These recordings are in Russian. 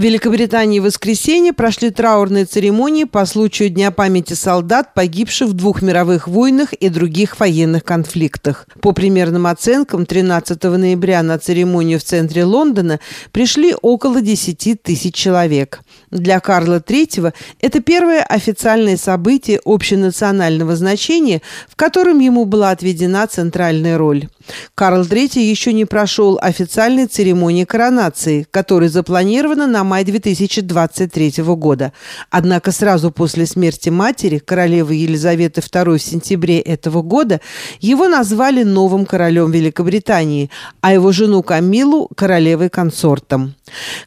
В Великобритании в воскресенье прошли траурные церемонии по случаю Дня памяти солдат, погибших в двух мировых войнах и других военных конфликтах. По примерным оценкам, 13 ноября на церемонию в центре Лондона пришли около 10 тысяч человек. Для Карла III это первое официальное событие общенационального значения, в котором ему была отведена центральная роль. Карл III еще не прошел официальной церемонии коронации, которая запланирована на май 2023 года. Однако сразу после смерти матери, королевы Елизаветы II в сентябре этого года, его назвали новым королем Великобритании, а его жену Камилу – королевой-консортом.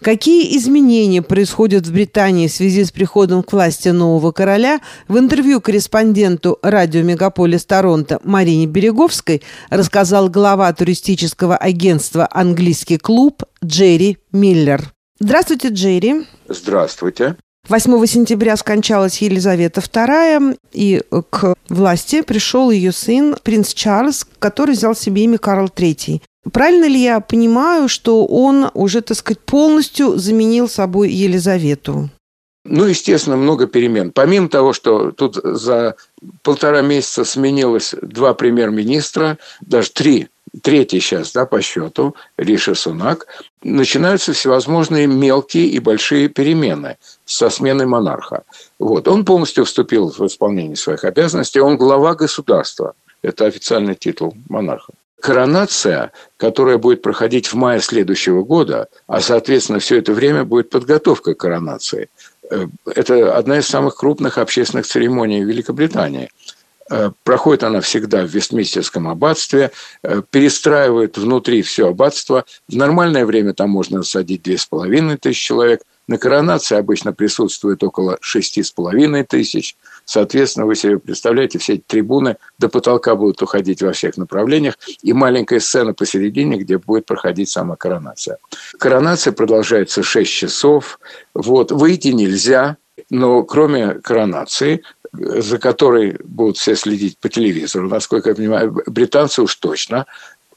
Какие изменения происходят в Британии в связи с приходом к власти нового короля, в интервью корреспонденту радио «Мегаполис Торонто» Марине Береговской рассказал глава туристического агентства «Английский клуб» Джерри Миллер. Здравствуйте, Джерри. Здравствуйте. 8 сентября скончалась Елизавета II, и к власти пришел ее сын, принц Чарльз, который взял себе имя Карл III. Правильно ли я понимаю, что он уже, так сказать, полностью заменил собой Елизавету? Ну, естественно, много перемен. Помимо того, что тут за полтора месяца сменилось два премьер-министра, даже три, третий сейчас да, по счету, Риша Сунак, начинаются всевозможные мелкие и большие перемены со сменой монарха. Вот. Он полностью вступил в исполнение своих обязанностей, он глава государства. Это официальный титул монарха коронация, которая будет проходить в мае следующего года, а, соответственно, все это время будет подготовка к коронации. Э, это одна из самых крупных общественных церемоний в Великобритании. Э, проходит она всегда в Вестминстерском аббатстве, э, перестраивает внутри все аббатство. В нормальное время там можно садить две с половиной тысячи человек. На коронации обычно присутствует около шести с половиной тысяч – Соответственно, вы себе представляете, все эти трибуны до потолка будут уходить во всех направлениях, и маленькая сцена посередине, где будет проходить сама коронация. Коронация продолжается 6 часов. Вот. Выйти нельзя, но кроме коронации, за которой будут все следить по телевизору, насколько я понимаю, британцы уж точно,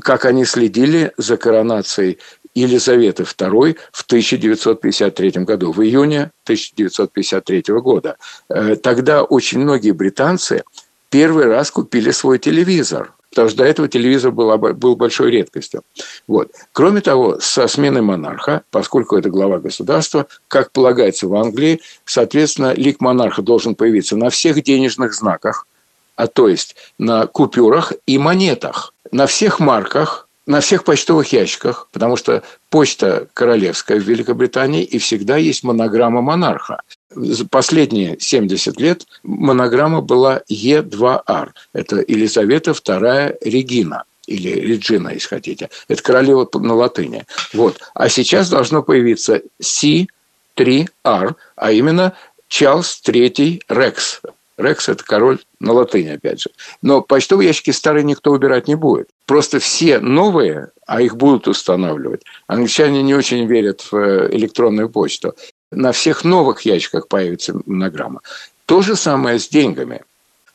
как они следили за коронацией Елизаветы II в 1953 году, в июне 1953 года. Э, тогда очень многие британцы первый раз купили свой телевизор, потому что до этого телевизор был, был большой редкостью. Вот. Кроме того, со сменой монарха, поскольку это глава государства, как полагается в Англии, соответственно, лик монарха должен появиться на всех денежных знаках, а то есть на купюрах и монетах, на всех марках – на всех почтовых ящиках, потому что почта королевская в Великобритании, и всегда есть монограмма монарха. За последние 70 лет монограмма была Е2Р. Это Елизавета II Регина или Реджина, если хотите. Это королева на латыни. Вот. А сейчас должно появиться C3R, а именно Чарльз III Рекс. Рекс – это король на латыни, опять же. Но почтовые ящики старые никто убирать не будет. Просто все новые, а их будут устанавливать. Англичане не очень верят в э, электронную почту. На всех новых ящиках появится монограмма. То же самое с деньгами.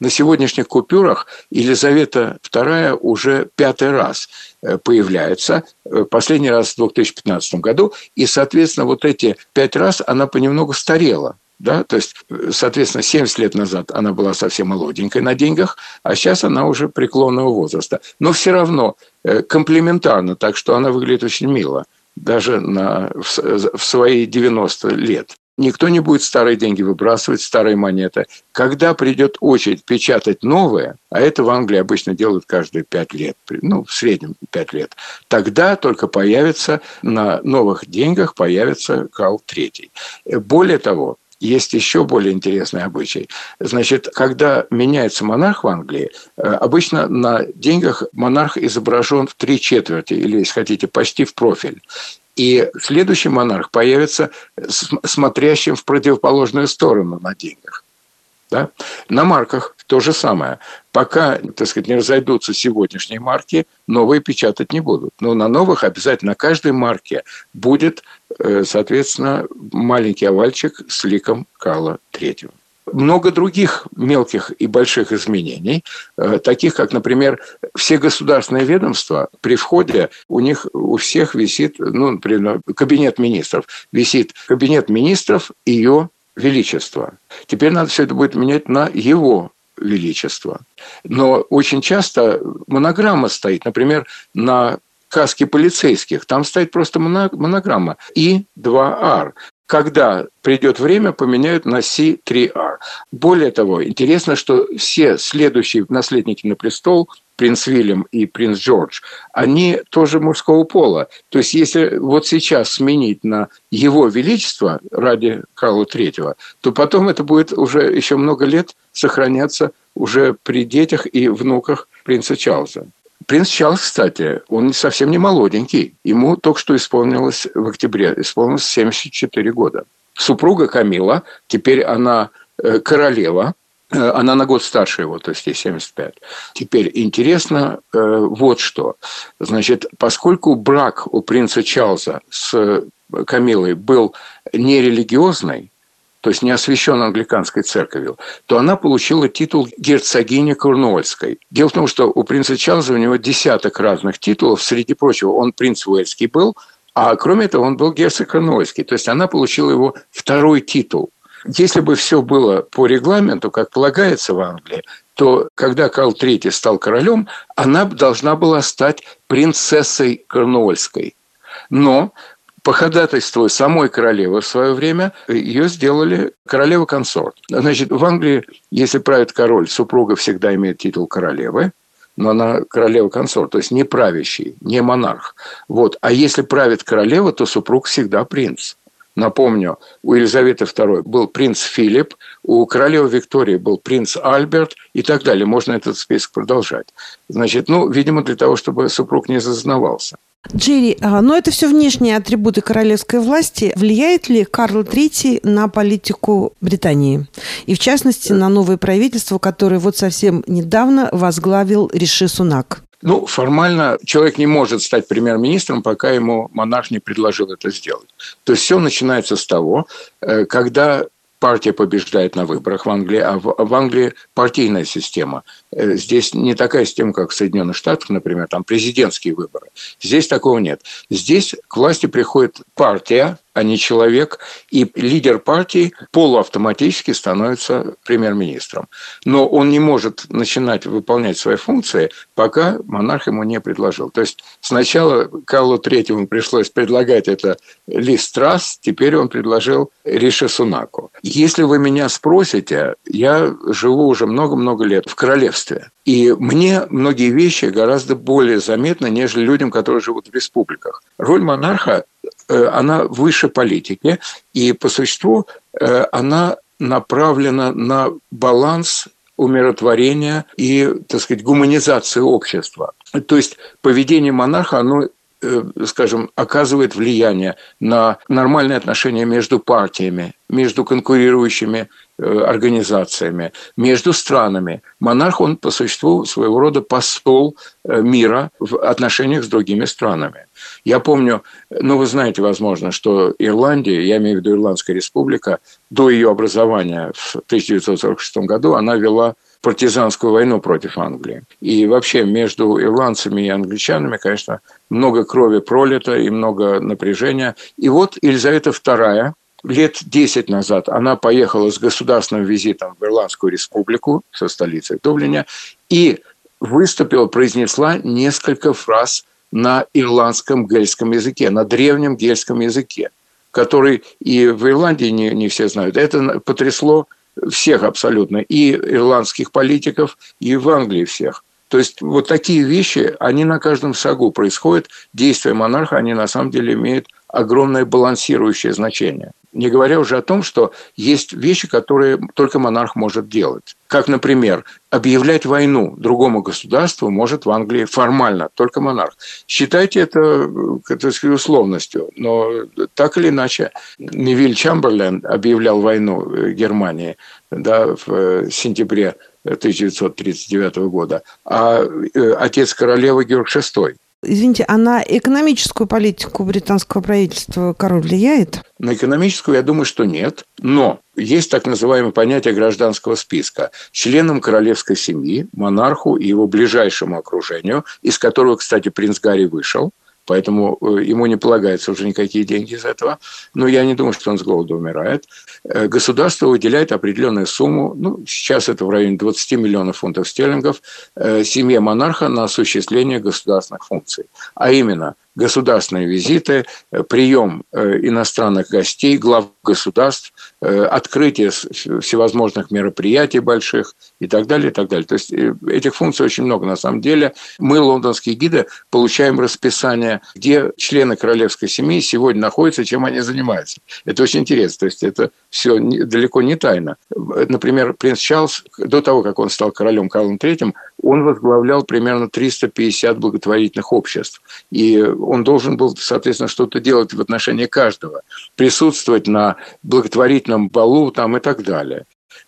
На сегодняшних купюрах Елизавета II уже пятый раз э, появляется, э, последний раз в 2015 году, и, соответственно, вот эти пять раз она понемногу старела. Да? То есть, соответственно, 70 лет назад она была совсем молоденькой на деньгах, а сейчас она уже преклонного возраста. Но все равно э, комплементарно, так что она выглядит очень мило, даже на, в, в свои 90 лет. Никто не будет старые деньги выбрасывать, старые монеты. Когда придет очередь печатать новые, а это в Англии обычно делают каждые пять лет, ну, в среднем пять лет, тогда только появится на новых деньгах появится Карл III. Более того, есть еще более интересный обычай. Значит, когда меняется монарх в Англии, э, обычно на деньгах монарх изображен в три четверти, или, если хотите, почти в профиль. И следующий монарх появится смотрящим в противоположную сторону на деньгах. Да? На марках то же самое. Пока, так сказать, не разойдутся сегодняшние марки, новые печатать не будут. Но на новых обязательно на каждой марке будет, э, соответственно, маленький овальчик с ликом Карла Третьего. много других мелких и больших изменений, э, таких как, например, все государственные ведомства при входе у них у всех висит, ну, например, кабинет министров, висит кабинет министров ее величество. Теперь надо все это будет менять на его величество. Но очень часто монограмма стоит, например, на каске полицейских. Там стоит просто монограмма И2Р когда придет время, поменяют на C3R. Более того, интересно, что все следующие наследники на престол, принц Вильям и принц Джордж, они тоже мужского пола. То есть, если вот сейчас сменить на его величество ради Карла III, то потом это будет уже еще много лет сохраняться уже при детях и внуках принца Чарльза. Принц Чарльз, кстати, он совсем не молоденький. Ему только что исполнилось в октябре, исполнилось 74 года. Супруга Камила, теперь она э, королева, она на год старше его, то есть ей 75. Теперь интересно э, вот что. Значит, поскольку брак у принца Чарльза с Камилой был нерелигиозный, то есть не освящен англиканской церковью, то она получила титул герцогини Корнуольской. Дело в том, что у принца Чарльза у него десяток разных титулов. Среди прочего, он принц Уэльский был, а кроме этого он был герцог Корнуольский. То есть она получила его второй титул. Если бы все было по регламенту, как полагается в Англии, то когда Карл III стал королем, она должна была стать принцессой Корнуольской. Но по ходатайству самой королевы в свое время ее сделали королева-консорт. Значит, в Англии, если правит король, супруга всегда имеет титул королевы, но она королева-консорт, то есть не правящий, не монарх. Вот. А если правит королева, то супруг всегда принц. Напомню, у Елизаветы II был принц Филипп, у королевы Виктории был принц Альберт и так далее. Можно этот список продолжать. Значит, ну, видимо, для того, чтобы супруг не зазнавался. Джерри, а, но это все внешние атрибуты королевской власти. Влияет ли Карл III на политику Британии? И в частности, на новое правительство, которое вот совсем недавно возглавил Риши Сунак? Ну, формально человек не может стать премьер-министром, пока ему монарх не предложил это сделать. То есть все начинается с того, э, когда партия побеждает на выборах в Англии, а в, в Англии партийная система. Э, здесь не такая система, как в Соединенных Штатах, например, там президентские выборы. Здесь такого нет. Здесь к власти приходит партия, а не человек, и лидер партии полуавтоматически становится премьер-министром. Но он не может начинать выполнять свои функции, пока монарх ему не предложил. То есть сначала Карлу Третьему пришлось предлагать это Ли Страс, теперь он предложил Рише Сунаку. Если вы меня спросите, я живу уже много-много лет в королевстве. И мне многие вещи гораздо более заметны, нежели людям, которые живут в республиках. Роль монарха Э, она выше политики, и по существу э, она направлена на баланс умиротворения и, так сказать, гуманизации общества. То есть поведение монарха, оно скажем, оказывает влияние на нормальные отношения между партиями, между конкурирующими организациями, между странами. Монарх, он по существу своего рода посол мира в отношениях с другими странами. Я помню, ну, вы знаете, возможно, что Ирландия, я имею в виду Ирландская республика, до ее образования в 1946 году она вела партизанскую войну против Англии. И вообще между ирландцами и англичанами, конечно, много крови пролито и много напряжения. И вот Елизавета II лет 10 назад она поехала с государственным визитом в Ирландскую республику со столицей Дублине и выступила, произнесла несколько фраз на ирландском гельском языке, на древнем гельском языке, который и в Ирландии не, не все знают. Это потрясло всех абсолютно, и ирландских политиков, и в Англии всех. То есть вот такие вещи, они на каждом шагу происходят. Действия монарха, они на самом деле имеют огромное балансирующее значение. Не говоря уже о том, что есть вещи, которые только монарх может делать. Как, например, объявлять войну другому государству может в Англии формально только монарх. Считайте это, так сказать, условностью, но так или иначе Невиль Чамберлен объявлял войну э, Германии да, в э, сентябре 1939 года, а э, отец королевы Георг VI Извините, а на экономическую политику британского правительства король влияет? На экономическую, я думаю, что нет. Но есть так называемое понятие гражданского списка. Членам королевской семьи, монарху и его ближайшему окружению, из которого, кстати, принц Гарри вышел, поэтому э, ему не полагаются уже никакие деньги из этого. Но я не думаю, что он с голода умирает. Э, государство выделяет определенную сумму, ну, сейчас это в районе 20 миллионов фунтов стерлингов, э, семье монарха на осуществление государственных функций. А именно государственные визиты, э, прием э, иностранных гостей, глав государств, э, открытие всевозможных мероприятий больших и так далее, и так далее. То есть этих функций очень много на самом деле. Мы, лондонские гиды, получаем расписание, где члены королевской семьи сегодня находятся, чем они занимаются. Это очень интересно. То есть это все далеко не тайна. Например, принц Чарльз, до того, как он стал королем Карлом III, он возглавлял примерно 350 благотворительных обществ. И он должен был, соответственно, что-то делать в отношении каждого. Присутствовать на благотворительном балу там и так далее.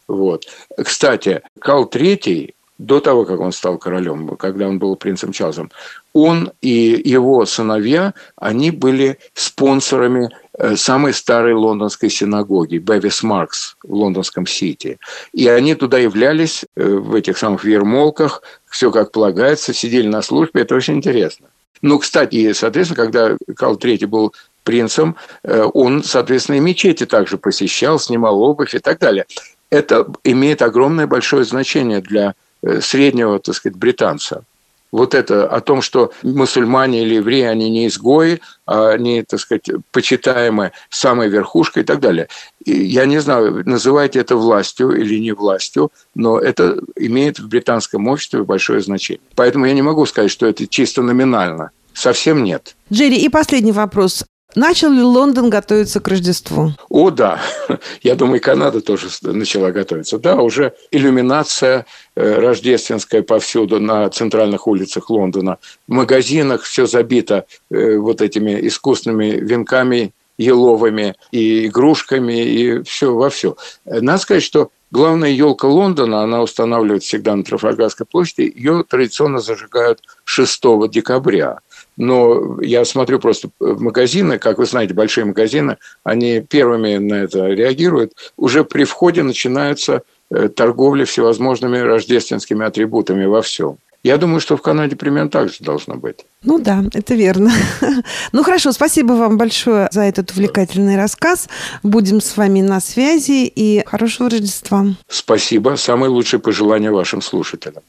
Вот. Кстати, Карл III до того, как он стал королем, когда он был принцем Чарльзом, он и его сыновья, они были спонсорами э, самой старой лондонской синагоги, Бевис Маркс в лондонском Сити. И они туда являлись э, в этих самых вермолках, все как полагается, сидели на службе, это очень интересно. Ну, кстати, соответственно, когда Карл III был принцем, э, он, соответственно, и мечети также посещал, снимал обувь и так далее. Это имеет огромное большое значение для среднего, так сказать, британца. Вот это о том, что мусульмане или евреи, они не изгои, а они, так сказать, почитаемы самой верхушкой и так далее. И я не знаю, называйте это властью или не властью, но это имеет в британском обществе большое значение. Поэтому я не могу сказать, что это чисто номинально. Совсем нет. Джерри, и последний вопрос. Начал ли Лондон готовиться к Рождеству? О, да. Я думаю, Канада тоже начала готовиться. Да, уже иллюминация э, рождественская повсюду на центральных улицах Лондона. В магазинах все забито э, вот этими искусственными венками еловыми и игрушками, и все во все. Надо сказать, что главная елка Лондона, она устанавливается всегда на Трафальгарской площади, ее традиционно зажигают 6 декабря. Но я смотрю просто в магазины, как вы знаете, большие магазины, они первыми на это реагируют. Уже при входе начинается э, торговля всевозможными рождественскими атрибутами во всем. Я думаю, что в Канаде примерно так же должно быть. Ну да, это верно. Ну хорошо, спасибо вам большое за этот увлекательный рассказ. Будем с вами на связи и хорошего Рождества. Спасибо. Самые лучшие пожелания вашим слушателям.